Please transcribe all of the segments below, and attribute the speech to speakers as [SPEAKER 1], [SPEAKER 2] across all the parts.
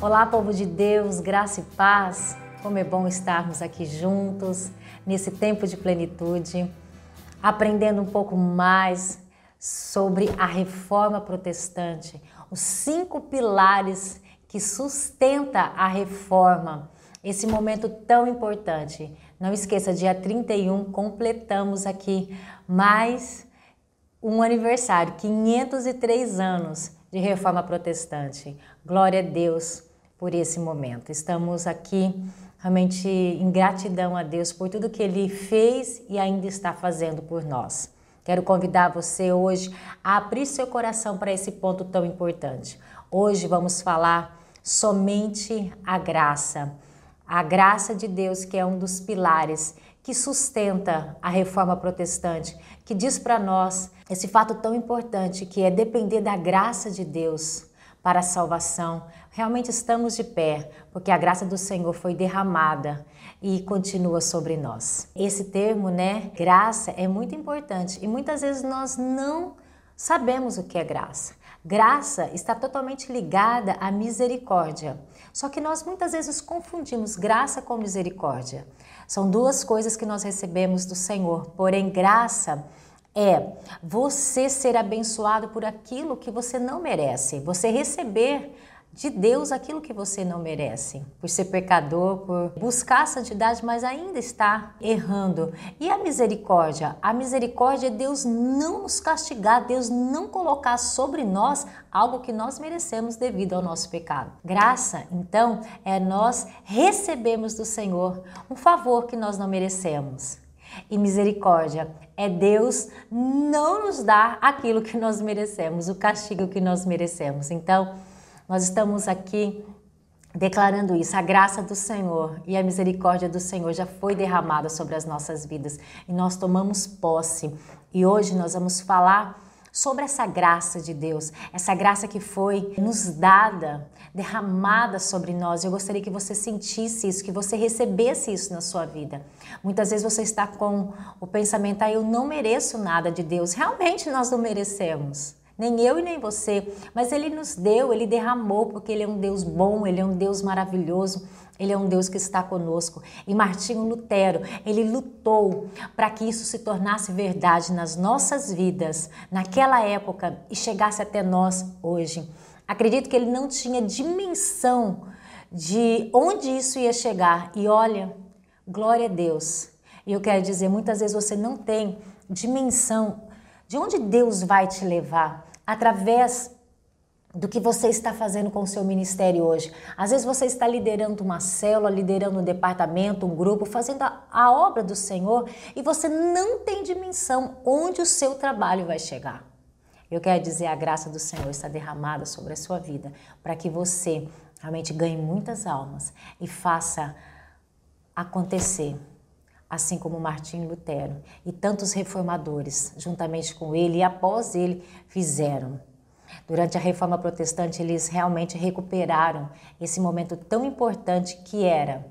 [SPEAKER 1] Olá, povo de Deus, graça e paz. Como é bom estarmos aqui juntos nesse tempo de plenitude, aprendendo um pouco mais sobre a reforma protestante, os cinco pilares que sustenta a reforma. Esse momento tão importante. Não esqueça, dia 31 completamos aqui mais um aniversário, 503 anos de reforma protestante. Glória a Deus por esse momento. Estamos aqui realmente em gratidão a Deus por tudo que Ele fez e ainda está fazendo por nós. Quero convidar você hoje a abrir seu coração para esse ponto tão importante. Hoje vamos falar somente a graça. A graça de Deus, que é um dos pilares que sustenta a reforma protestante, que diz para nós esse fato tão importante que é depender da graça de Deus para a salvação. Realmente estamos de pé, porque a graça do Senhor foi derramada e continua sobre nós. Esse termo, né, graça, é muito importante e muitas vezes nós não sabemos o que é graça. Graça está totalmente ligada à misericórdia. Só que nós muitas vezes confundimos graça com misericórdia. São duas coisas que nós recebemos do Senhor, porém, graça é você ser abençoado por aquilo que você não merece, você receber de Deus aquilo que você não merece, por ser pecador, por buscar a santidade, mas ainda está errando. E a misericórdia? A misericórdia é Deus não nos castigar, Deus não colocar sobre nós algo que nós merecemos devido ao nosso pecado. Graça, então, é nós recebemos do Senhor um favor que nós não merecemos. E misericórdia é Deus não nos dar aquilo que nós merecemos, o castigo que nós merecemos. Então, nós estamos aqui declarando isso. A graça do Senhor e a misericórdia do Senhor já foi derramada sobre as nossas vidas e nós tomamos posse. E hoje nós vamos falar sobre essa graça de Deus, essa graça que foi nos dada, derramada sobre nós. Eu gostaria que você sentisse isso, que você recebesse isso na sua vida. Muitas vezes você está com o pensamento, ah, eu não mereço nada de Deus. Realmente nós não merecemos nem eu e nem você, mas Ele nos deu, Ele derramou, porque Ele é um Deus bom, Ele é um Deus maravilhoso, Ele é um Deus que está conosco. E Martinho Lutero, ele lutou para que isso se tornasse verdade nas nossas vidas, naquela época e chegasse até nós hoje. Acredito que ele não tinha dimensão de onde isso ia chegar. E olha, glória a Deus. E eu quero dizer, muitas vezes você não tem dimensão de onde Deus vai te levar através do que você está fazendo com o seu ministério hoje. Às vezes você está liderando uma célula, liderando um departamento, um grupo, fazendo a, a obra do Senhor e você não tem dimensão onde o seu trabalho vai chegar. Eu quero dizer, a graça do Senhor está derramada sobre a sua vida para que você realmente ganhe muitas almas e faça acontecer assim como Martim Lutero e tantos reformadores, juntamente com ele e após ele, fizeram. Durante a reforma protestante, eles realmente recuperaram esse momento tão importante que era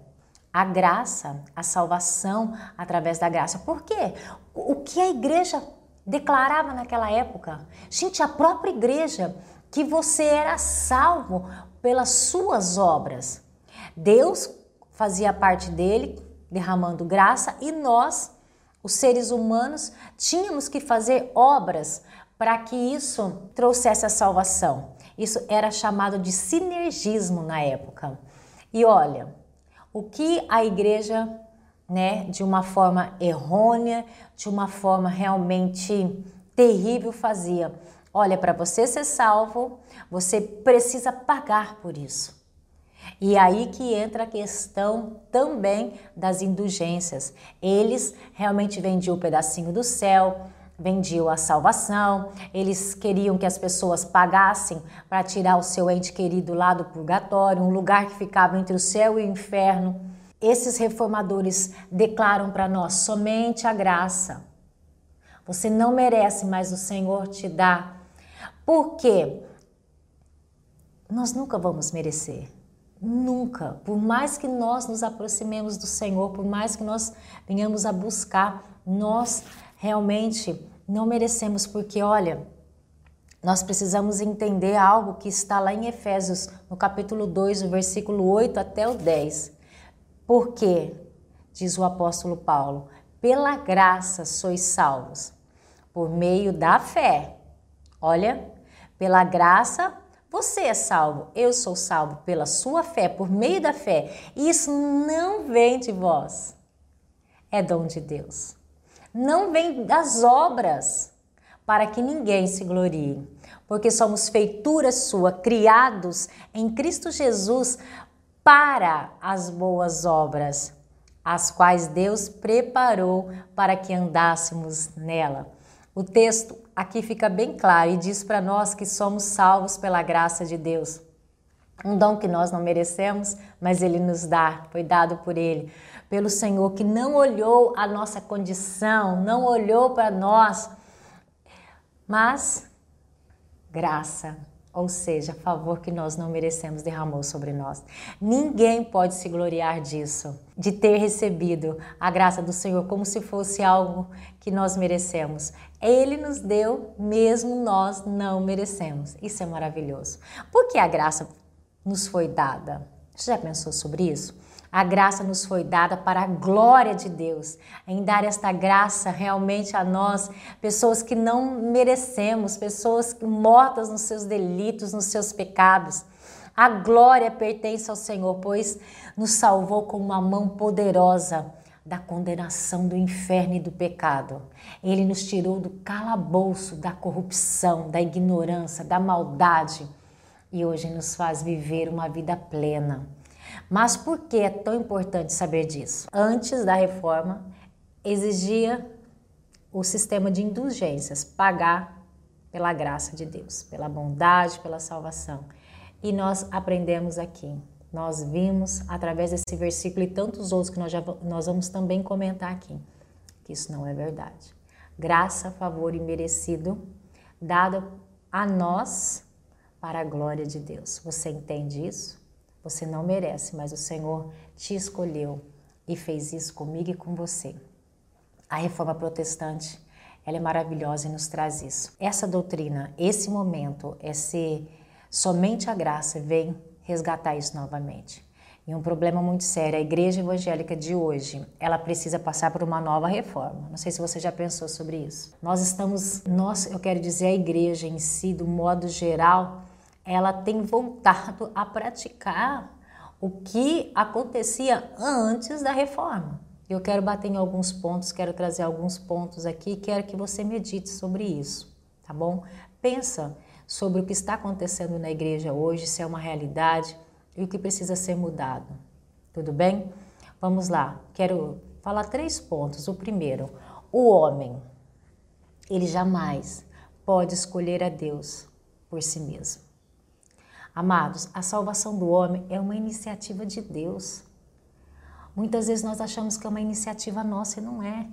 [SPEAKER 1] a graça, a salvação através da graça. Por quê? O que a igreja declarava naquela época? Gente, a própria igreja, que você era salvo pelas suas obras. Deus fazia parte dele, derramando graça e nós, os seres humanos, tínhamos que fazer obras para que isso trouxesse a salvação. Isso era chamado de sinergismo na época. E olha, o que a igreja, né, de uma forma errônea, de uma forma realmente terrível fazia? Olha, para você ser salvo, você precisa pagar por isso. E aí que entra a questão também das indulgências. Eles realmente vendiam um pedacinho do céu, vendiam a salvação, eles queriam que as pessoas pagassem para tirar o seu ente querido lá do purgatório, um lugar que ficava entre o céu e o inferno. Esses reformadores declaram para nós somente a graça. Você não merece, mas o Senhor te dá. Por quê? Nós nunca vamos merecer. Nunca, por mais que nós nos aproximemos do Senhor, por mais que nós venhamos a buscar, nós realmente não merecemos, porque olha, nós precisamos entender algo que está lá em Efésios, no capítulo 2, o versículo 8 até o 10. Por quê? Diz o apóstolo Paulo: pela graça sois salvos, por meio da fé. Olha, pela graça você é salvo, eu sou salvo pela sua fé, por meio da fé. Isso não vem de vós, é dom de Deus. Não vem das obras para que ninguém se glorie, porque somos feitura sua, criados em Cristo Jesus para as boas obras, as quais Deus preparou para que andássemos nela. O texto aqui fica bem claro e diz para nós que somos salvos pela graça de Deus. Um dom que nós não merecemos, mas Ele nos dá, foi dado por Ele, pelo Senhor, que não olhou a nossa condição, não olhou para nós mas graça, ou seja, favor que nós não merecemos, derramou sobre nós. Ninguém pode se gloriar disso, de ter recebido a graça do Senhor como se fosse algo que nós merecemos. Ele nos deu, mesmo nós não merecemos. Isso é maravilhoso. Por que a graça nos foi dada? Você já pensou sobre isso? A graça nos foi dada para a glória de Deus, em dar esta graça realmente a nós, pessoas que não merecemos, pessoas mortas nos seus delitos, nos seus pecados. A glória pertence ao Senhor, pois nos salvou com uma mão poderosa da condenação do inferno e do pecado. Ele nos tirou do calabouço da corrupção, da ignorância, da maldade e hoje nos faz viver uma vida plena. Mas por que é tão importante saber disso? Antes da reforma, exigia o sistema de indulgências, pagar pela graça de Deus, pela bondade, pela salvação. E nós aprendemos aqui, nós vimos através desse versículo e tantos outros que nós, já, nós vamos também comentar aqui, que isso não é verdade. Graça, favor e merecido dado a nós para a glória de Deus. Você entende isso? Você não merece, mas o Senhor te escolheu e fez isso comigo e com você. A reforma protestante, ela é maravilhosa e nos traz isso. Essa doutrina, esse momento, esse somente a graça vem resgatar isso novamente. E um problema muito sério, a igreja evangélica de hoje, ela precisa passar por uma nova reforma. Não sei se você já pensou sobre isso. Nós estamos, nós, eu quero dizer a igreja em si, do modo geral, ela tem voltado a praticar o que acontecia antes da reforma. Eu quero bater em alguns pontos, quero trazer alguns pontos aqui, quero que você medite sobre isso, tá bom? Pensa sobre o que está acontecendo na igreja hoje, se é uma realidade e o que precisa ser mudado. Tudo bem? Vamos lá. Quero falar três pontos. O primeiro, o homem, ele jamais pode escolher a Deus por si mesmo. Amados, a salvação do homem é uma iniciativa de Deus. Muitas vezes nós achamos que é uma iniciativa nossa e não é.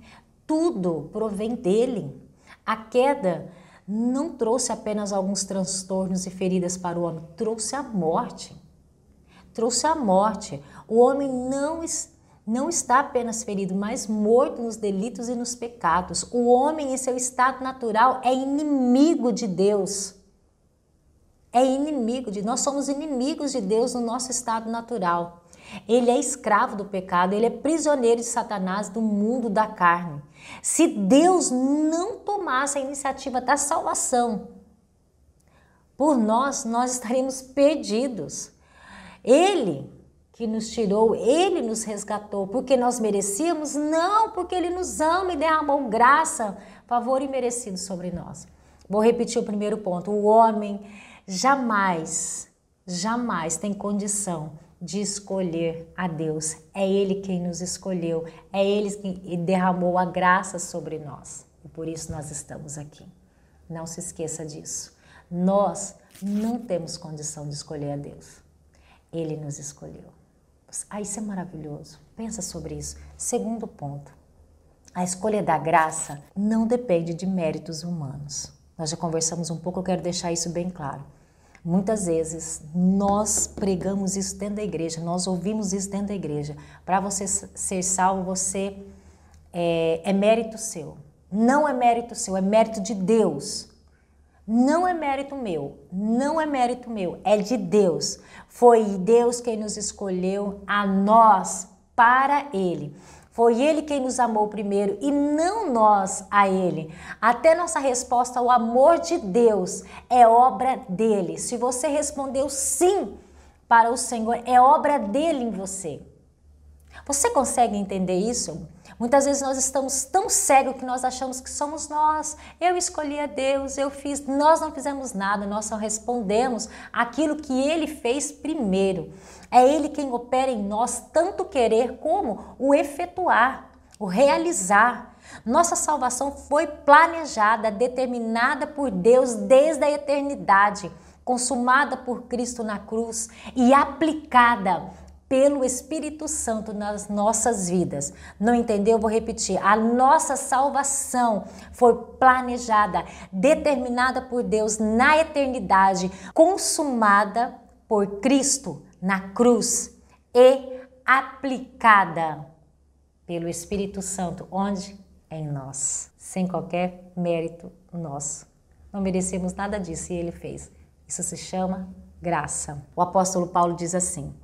[SPEAKER 1] Tudo provém dele. A queda não trouxe apenas alguns transtornos e feridas para o homem, trouxe a morte. Trouxe a morte. O homem não, não está apenas ferido, mas morto nos delitos e nos pecados. O homem, em seu estado natural, é inimigo de Deus é inimigo de nós somos inimigos de Deus no nosso estado natural. Ele é escravo do pecado, ele é prisioneiro de Satanás do mundo da carne. Se Deus não tomasse a iniciativa da salvação por nós, nós estaríamos perdidos. Ele que nos tirou, ele nos resgatou, porque nós merecíamos? Não, porque ele nos ama e derramou graça, favor imerecido sobre nós. Vou repetir o primeiro ponto. O homem jamais, jamais tem condição de escolher a Deus. É Ele quem nos escolheu, é Ele quem derramou a graça sobre nós. E por isso nós estamos aqui. Não se esqueça disso. Nós não temos condição de escolher a Deus. Ele nos escolheu. Ah, isso é maravilhoso. Pensa sobre isso. Segundo ponto. A escolha da graça não depende de méritos humanos. Nós já conversamos um pouco, eu quero deixar isso bem claro. Muitas vezes nós pregamos isso dentro da igreja, nós ouvimos isso dentro da igreja. Para você ser salvo, você é, é mérito seu. Não é mérito seu, é mérito de Deus. Não é mérito meu, não é mérito meu, é de Deus. Foi Deus quem nos escolheu a nós para Ele. Foi Ele quem nos amou primeiro e não nós a Ele. Até nossa resposta ao amor de Deus é obra dele. Se você respondeu sim para o Senhor, é obra dele em você. Você consegue entender isso? Muitas vezes nós estamos tão cegos que nós achamos que somos nós. Eu escolhi a Deus, eu fiz. Nós não fizemos nada, nós só respondemos aquilo que Ele fez primeiro. É Ele quem opera em nós tanto querer como o efetuar, o realizar. Nossa salvação foi planejada, determinada por Deus desde a eternidade, consumada por Cristo na cruz e aplicada pelo Espírito Santo nas nossas vidas. Não entendeu? Vou repetir. A nossa salvação foi planejada, determinada por Deus na eternidade, consumada por Cristo na cruz e aplicada pelo Espírito Santo, onde? Em nós, sem qualquer mérito nosso. Não merecemos nada disso e ele fez. Isso se chama graça. O apóstolo Paulo diz assim: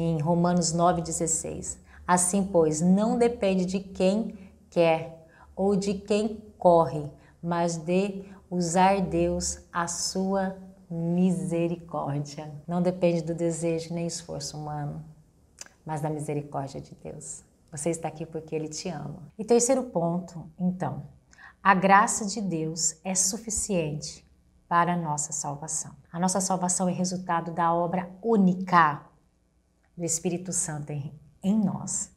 [SPEAKER 1] em Romanos 9,16. Assim, pois, não depende de quem quer ou de quem corre, mas de usar Deus a sua misericórdia. Não depende do desejo nem esforço humano, mas da misericórdia de Deus. Você está aqui porque Ele te ama. E terceiro ponto, então, a graça de Deus é suficiente para a nossa salvação. A nossa salvação é resultado da obra única do Espírito Santo em, em nós,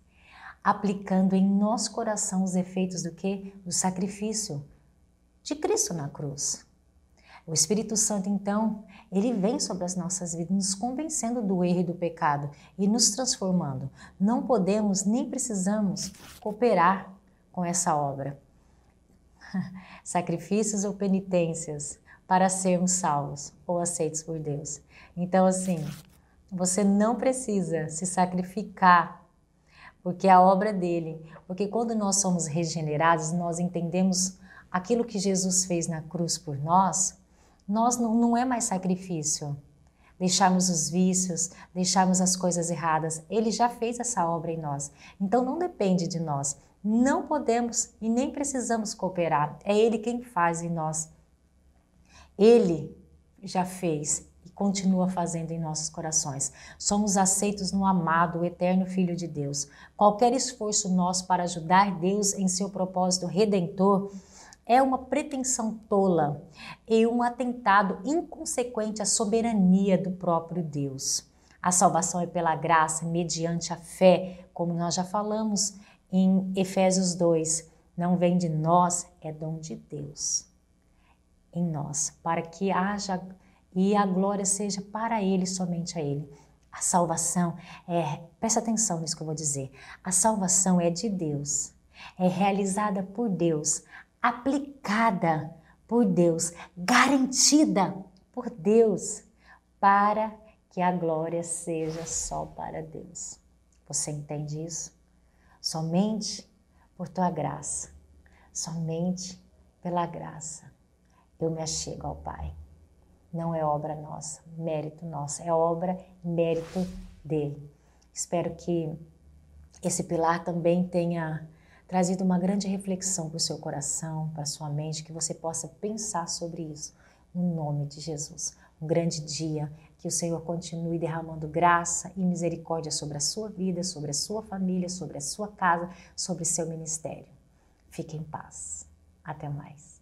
[SPEAKER 1] aplicando em nosso coração os efeitos do que? Do sacrifício de Cristo na cruz. O Espírito Santo, então, ele vem sobre as nossas vidas, nos convencendo do erro e do pecado e nos transformando. Não podemos nem precisamos cooperar com essa obra. Sacrifícios ou penitências para sermos salvos ou aceitos por Deus. Então, assim, você não precisa se sacrificar, porque é a obra dele. Porque quando nós somos regenerados, nós entendemos aquilo que Jesus fez na cruz por nós, nós não, não é mais sacrifício. Deixarmos os vícios, deixarmos as coisas erradas. Ele já fez essa obra em nós. Então não depende de nós. Não podemos e nem precisamos cooperar. É Ele quem faz em nós. Ele já fez continua fazendo em nossos corações. Somos aceitos no amado, eterno Filho de Deus. Qualquer esforço nosso para ajudar Deus em seu propósito redentor é uma pretensão tola e um atentado inconsequente à soberania do próprio Deus. A salvação é pela graça, mediante a fé, como nós já falamos em Efésios 2. Não vem de nós, é dom de Deus em nós, para que haja e a glória seja para Ele, somente a Ele. A salvação é, presta atenção nisso que eu vou dizer, a salvação é de Deus, é realizada por Deus, aplicada por Deus, garantida por Deus, para que a glória seja só para Deus. Você entende isso? Somente por tua graça, somente pela graça, eu me achego ao Pai não é obra nossa, mérito nosso, é obra mérito dele. Espero que esse pilar também tenha trazido uma grande reflexão para o seu coração, para a sua mente, que você possa pensar sobre isso, no nome de Jesus. Um grande dia, que o Senhor continue derramando graça e misericórdia sobre a sua vida, sobre a sua família, sobre a sua casa, sobre seu ministério. Fique em paz. Até mais.